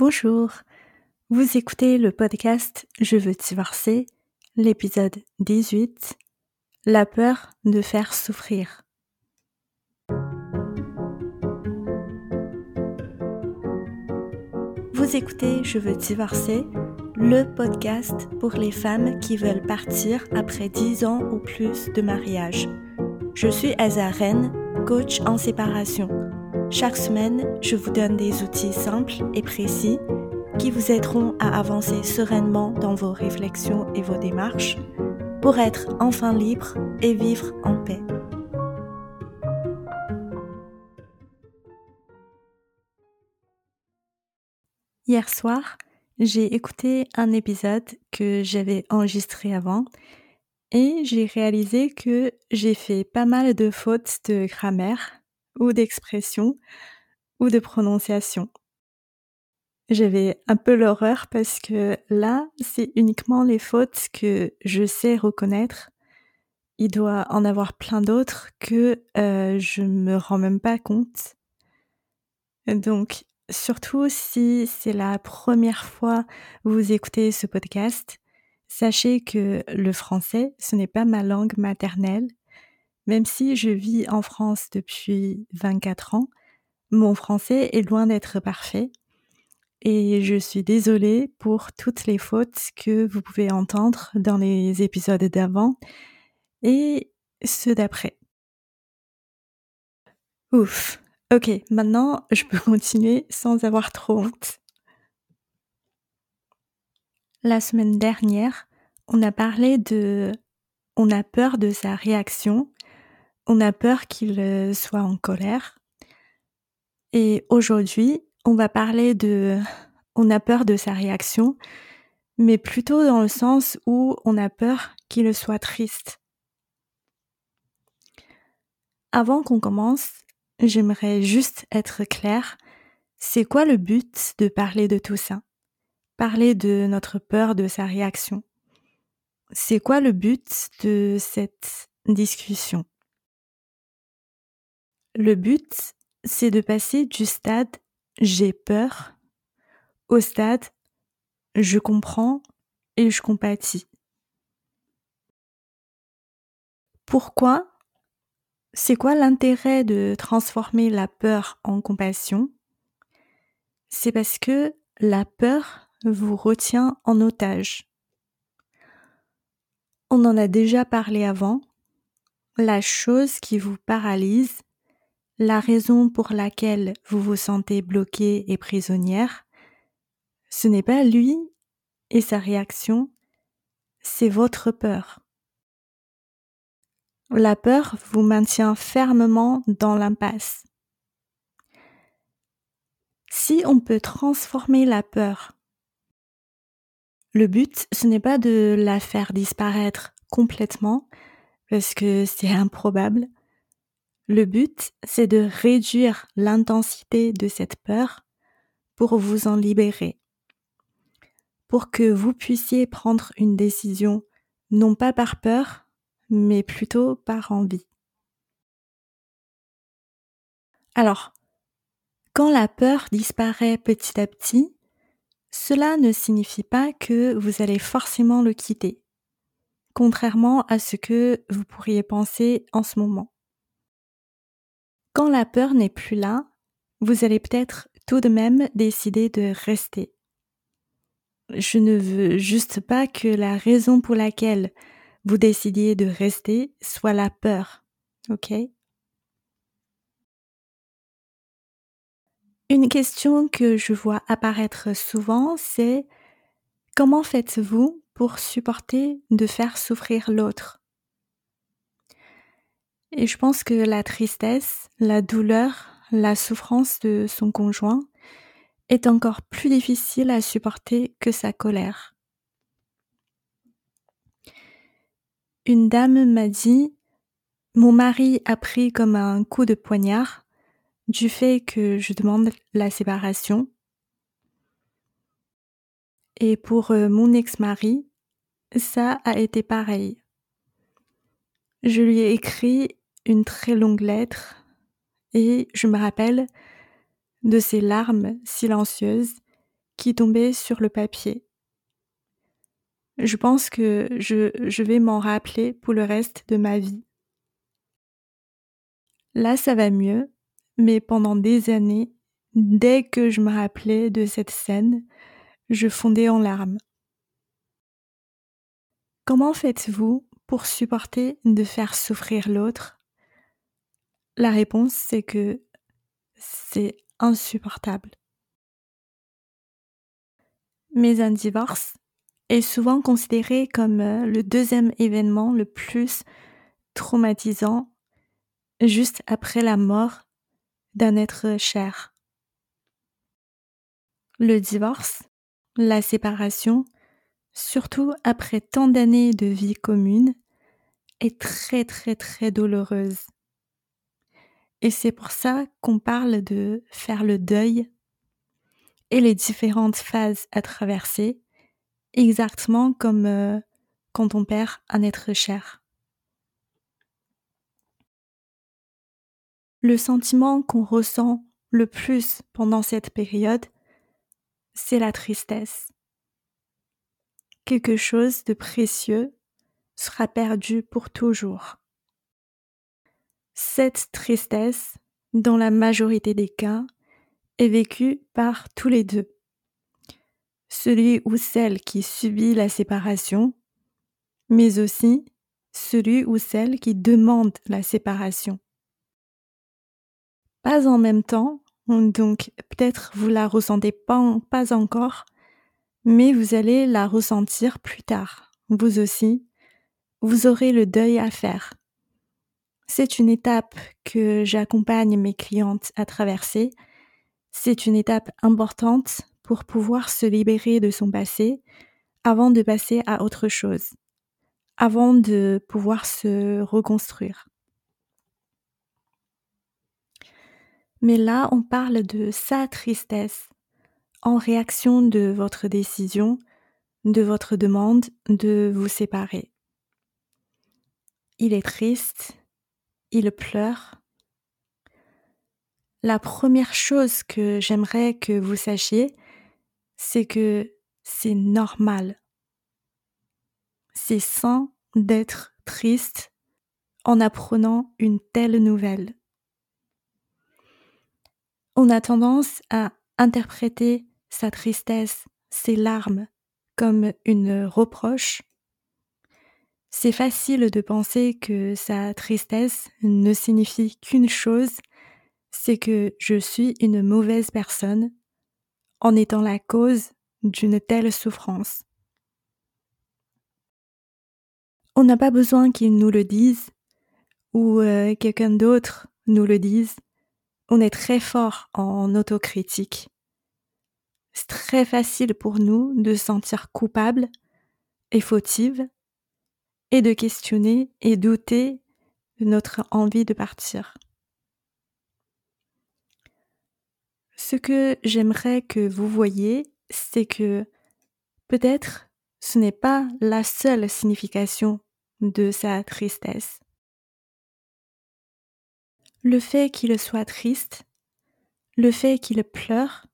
Bonjour, vous écoutez le podcast Je veux divorcer, l'épisode 18, La peur de faire souffrir. Vous écoutez Je veux divorcer, le podcast pour les femmes qui veulent partir après 10 ans ou plus de mariage. Je suis Azaren, coach en séparation. Chaque semaine, je vous donne des outils simples et précis qui vous aideront à avancer sereinement dans vos réflexions et vos démarches pour être enfin libre et vivre en paix. Hier soir, j'ai écouté un épisode que j'avais enregistré avant et j'ai réalisé que j'ai fait pas mal de fautes de grammaire ou d'expression ou de prononciation. J'avais un peu l'horreur parce que là, c'est uniquement les fautes que je sais reconnaître. Il doit en avoir plein d'autres que euh, je me rends même pas compte. Donc, surtout si c'est la première fois que vous écoutez ce podcast, sachez que le français, ce n'est pas ma langue maternelle même si je vis en France depuis 24 ans, mon français est loin d'être parfait et je suis désolée pour toutes les fautes que vous pouvez entendre dans les épisodes d'avant et ceux d'après. Ouf. Ok, maintenant je peux continuer sans avoir trop honte. La semaine dernière, on a parlé de on a peur de sa réaction on a peur qu'il euh, soit en colère. Et aujourd'hui, on va parler de on a peur de sa réaction, mais plutôt dans le sens où on a peur qu'il soit triste. Avant qu'on commence, j'aimerais juste être claire. C'est quoi le but de parler de tout ça? Parler de notre peur de sa réaction. C'est quoi le but de cette discussion? Le but, c'est de passer du stade j'ai peur au stade je comprends et je compatis. Pourquoi? C'est quoi l'intérêt de transformer la peur en compassion? C'est parce que la peur vous retient en otage. On en a déjà parlé avant. La chose qui vous paralyse, la raison pour laquelle vous vous sentez bloqué et prisonnière, ce n'est pas lui et sa réaction, c'est votre peur. La peur vous maintient fermement dans l'impasse. Si on peut transformer la peur, le but, ce n'est pas de la faire disparaître complètement, parce que c'est improbable, le but, c'est de réduire l'intensité de cette peur pour vous en libérer, pour que vous puissiez prendre une décision non pas par peur, mais plutôt par envie. Alors, quand la peur disparaît petit à petit, cela ne signifie pas que vous allez forcément le quitter, contrairement à ce que vous pourriez penser en ce moment. Quand la peur n'est plus là, vous allez peut-être tout de même décider de rester. Je ne veux juste pas que la raison pour laquelle vous décidiez de rester soit la peur. OK? Une question que je vois apparaître souvent, c'est comment faites-vous pour supporter de faire souffrir l'autre? Et je pense que la tristesse, la douleur, la souffrance de son conjoint est encore plus difficile à supporter que sa colère. Une dame m'a dit Mon mari a pris comme un coup de poignard du fait que je demande la séparation. Et pour euh, mon ex-mari, ça a été pareil. Je lui ai écrit une très longue lettre et je me rappelle de ces larmes silencieuses qui tombaient sur le papier. Je pense que je, vais m'en rappeler pour le reste de ma vie. Là, ça va mieux, mais pendant des années, dès que je me rappelais de cette scène, je fondais en larmes. Comment faites-vous pour supporter de faire souffrir l'autre? La réponse, c'est que c'est insupportable. Mais un divorce est souvent considéré comme euh, le deuxième événement le plus traumatisant juste après la mort d'un être cher. Le divorce, la séparation, surtout après tant d'années de vie commune, est très très très douloureuse. Et c'est pour ça qu'on parle de faire le deuil et les différentes phases à traverser, exactement comme euh, quand on perd un être cher. Le sentiment qu'on ressent le plus pendant cette période, c'est la tristesse. Quelque chose de précieux sera perdu pour toujours. Cette tristesse, dans la majorité des cas, est vécue par tous les deux. Celui ou celle qui subit la séparation, mais aussi celui ou celle qui demande la séparation. Pas en même temps, donc peut-être vous la ressentez pas, encore, mais vous allez la ressentir plus tard, vous aussi, vous aurez le deuil à faire. C'est une étape que j'accompagne mes clientes à traverser. C'est une étape importante pour pouvoir se libérer de son passé avant de passer à autre chose, avant de pouvoir se reconstruire. Mais là, on parle de sa tristesse en réaction de votre décision, de votre demande de vous séparer il est triste, il pleure. La première chose que j'aimerais que vous sachiez, c'est que c'est normal. C'est sain d'être triste en apprenant une telle nouvelle. On a tendance à interpréter sa tristesse, ses larmes, comme une reproche c'est facile de penser que sa tristesse ne signifie qu'une chose, c'est que je suis une mauvaise personne en étant la cause d'une telle souffrance. On n'a pas besoin qu'il nous le dise ou euh, quelqu'un d'autre nous le dise. On est très fort en autocritique. C'est très facile pour nous de sentir coupable et fautive et de questionner et douter de notre envie de partir. Ce que j'aimerais que vous voyez, c'est que peut-être ce n'est pas la seule signification de sa tristesse. Le fait qu'il soit triste, le fait qu'il pleure,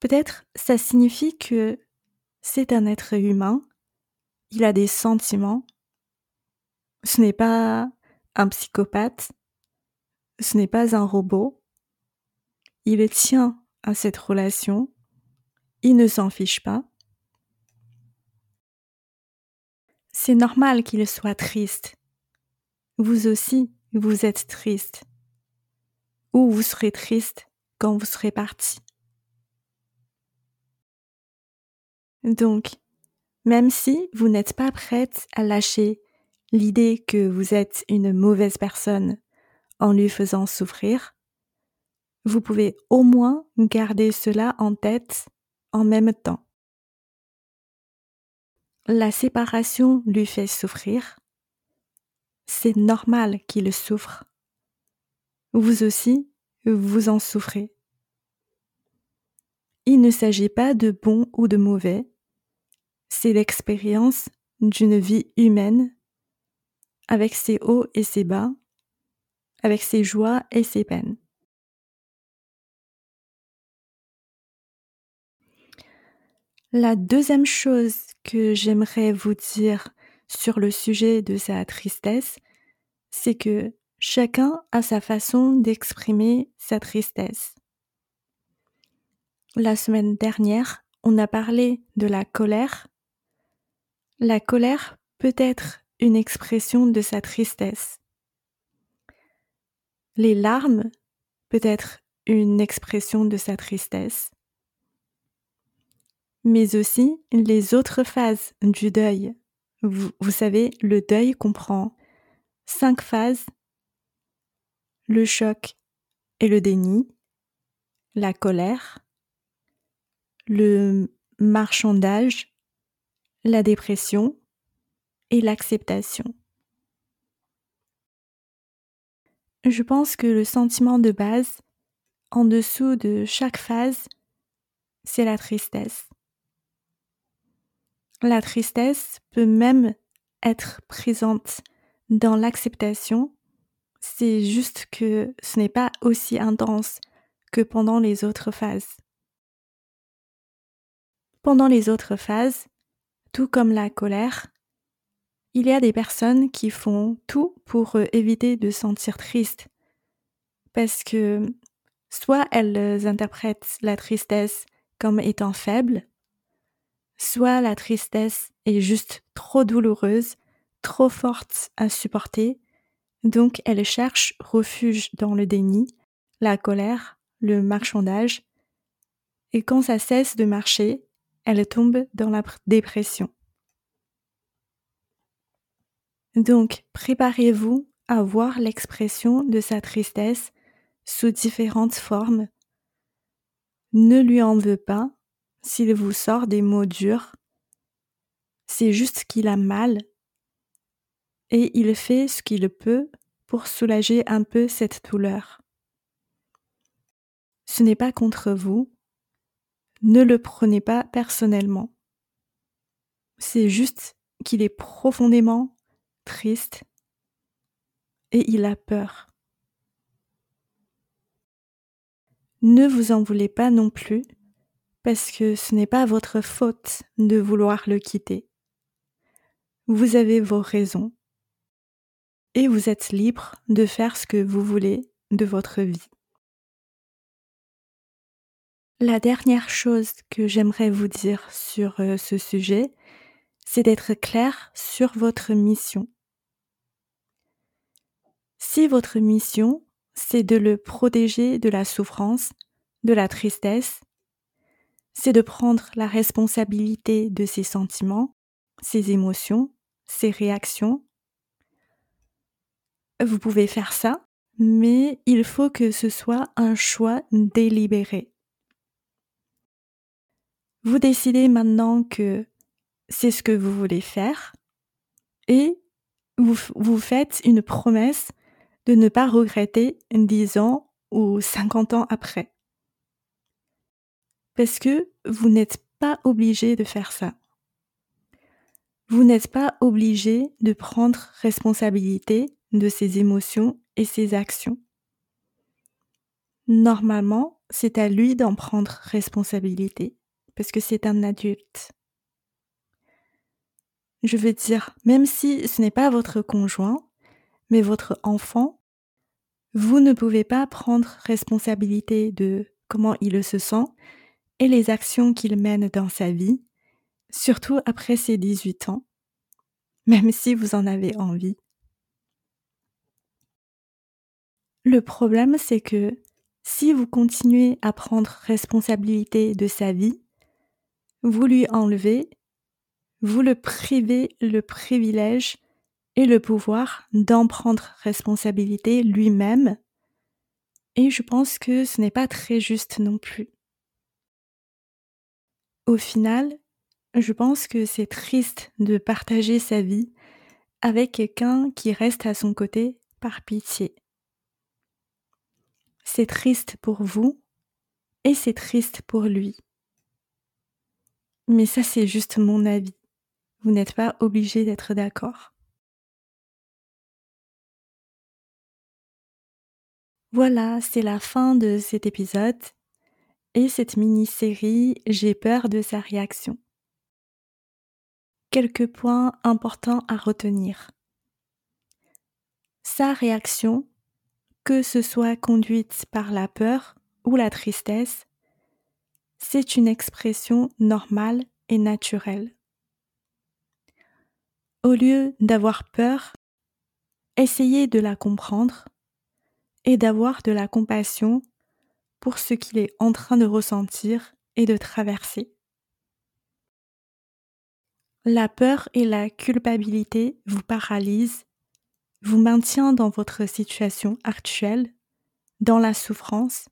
peut-être ça signifie que c'est un être humain il a des sentiments. Ce n'est pas un psychopathe. Ce n'est pas un robot. Il tient à cette relation. Il ne s'en fiche pas. C'est normal qu'il soit triste. Vous aussi, vous êtes triste. Ou vous serez triste quand vous serez parti. Donc, même si vous n'êtes pas prête à lâcher l'idée que vous êtes une mauvaise personne en lui faisant souffrir, vous pouvez au moins garder cela en tête en même temps. La séparation lui fait souffrir. C'est normal qu'il souffre. Vous aussi, vous en souffrez. Il ne s'agit pas de bon ou de mauvais, c'est l'expérience d'une vie humaine avec ses hauts et ses bas, avec ses joies et ses peines. La deuxième chose que j'aimerais vous dire sur le sujet de sa tristesse, c'est que chacun a sa façon d'exprimer sa tristesse. La semaine dernière, on a parlé de la colère. La colère peut être une expression de sa tristesse. Les larmes peut être une expression de sa tristesse. Mais aussi les autres phases du deuil. Vous, vous, savez, le deuil comprend cinq phases, le choc et le déni, la colère, le marchandage, la dépression et l'acceptation. Je pense que le sentiment de base, en dessous de chaque phase, c'est la tristesse. La tristesse peut même être présente dans l'acceptation, c'est juste que ce n'est pas aussi intense que pendant les autres phases. Pendant les autres phases, tout comme la colère, il y a des personnes qui font tout pour euh, éviter de sentir triste, parce que soit elles interprètent la tristesse comme étant faible, soit la tristesse est juste trop douloureuse, trop forte à supporter, donc elle cherche refuge dans le déni, la colère, le marchandage, et quand ça cesse de marcher, elle tombe dans la dépression. Donc préparez-vous à voir l'expression de sa tristesse sous différentes formes. Ne lui en veux pas, s'il vous sort des mots durs, c'est juste qu'il a mal et il fait ce qu'il peut pour soulager un peu cette douleur. Ce n'est pas contre vous, ne le prenez pas personnellement. C'est juste qu'il est profondément triste et il a peur. Ne vous en voulez pas non plus parce que ce n'est pas votre faute de vouloir le quitter. Vous avez vos raisons et vous êtes libre de faire ce que vous voulez de votre vie. La dernière chose que j'aimerais vous dire sur euh, ce sujet, c'est d'être clair sur votre mission. Si votre mission, c'est de le protéger de la souffrance, de la tristesse, c'est de prendre la responsabilité de ses sentiments, ses émotions, ses réactions. Vous pouvez faire ça, mais il faut que ce soit un choix délibéré. Vous décidez maintenant que c'est ce que vous voulez faire et vous, faites une promesse de ne pas regretter 10 ans ou 50 ans après parce que vous n'êtes pas obligé de faire ça. Vous n'êtes pas obligé de prendre responsabilité de ses émotions et ses actions. Normalement, c'est à lui d'en prendre responsabilité, parce que c'est un adulte. Je veux dire, même si ce n'est pas votre conjoint, mais votre enfant, vous ne pouvez pas prendre responsabilité de comment il se sent et les actions qu'il mène dans sa vie, surtout après ses 18 ans, même si vous en avez envie. Le problème, c'est que si vous continuez à prendre responsabilité de sa vie, vous lui enlevez, vous le privez le privilège et le pouvoir d'en prendre responsabilité lui-même, et je pense que ce n'est pas très juste non plus. Au final, je pense que c'est triste de partager sa vie avec quelqu'un qui reste à son côté par pitié. C'est triste pour vous et c'est triste pour lui. Mais ça, c'est juste mon avis. Vous n'êtes pas obligé d'être d'accord. Voilà, c'est la fin de cet épisode. et cette mini-série J'ai peur de sa réaction. Quelques points importants à retenir. Sa réaction, que ce soit conduite par la peur ou la tristesse, c'est une expression normale et naturelle. Au lieu d'avoir peur, essayez de la comprendre et d'avoir de la compassion pour ce qu'il est en train de ressentir et de traverser. La peur et la culpabilité vous paralysent, vous maintiennent dans votre situation actuelle, dans la souffrance,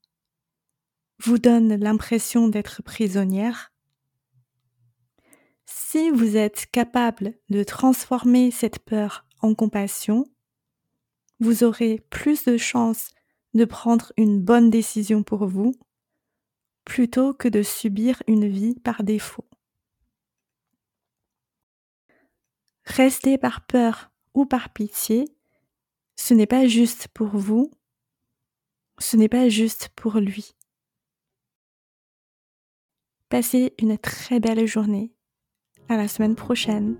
vous donnent l'impression d'être prisonnière? Si vous êtes capable de transformer cette peur en compassion, vous aurez plus de chances de prendre une bonne décision pour vous plutôt que de subir une vie par défaut. Rester par peur ou par pitié, ce n'est pas juste pour vous, ce n'est pas juste pour lui. Passez une très belle journée. À la semaine prochaine.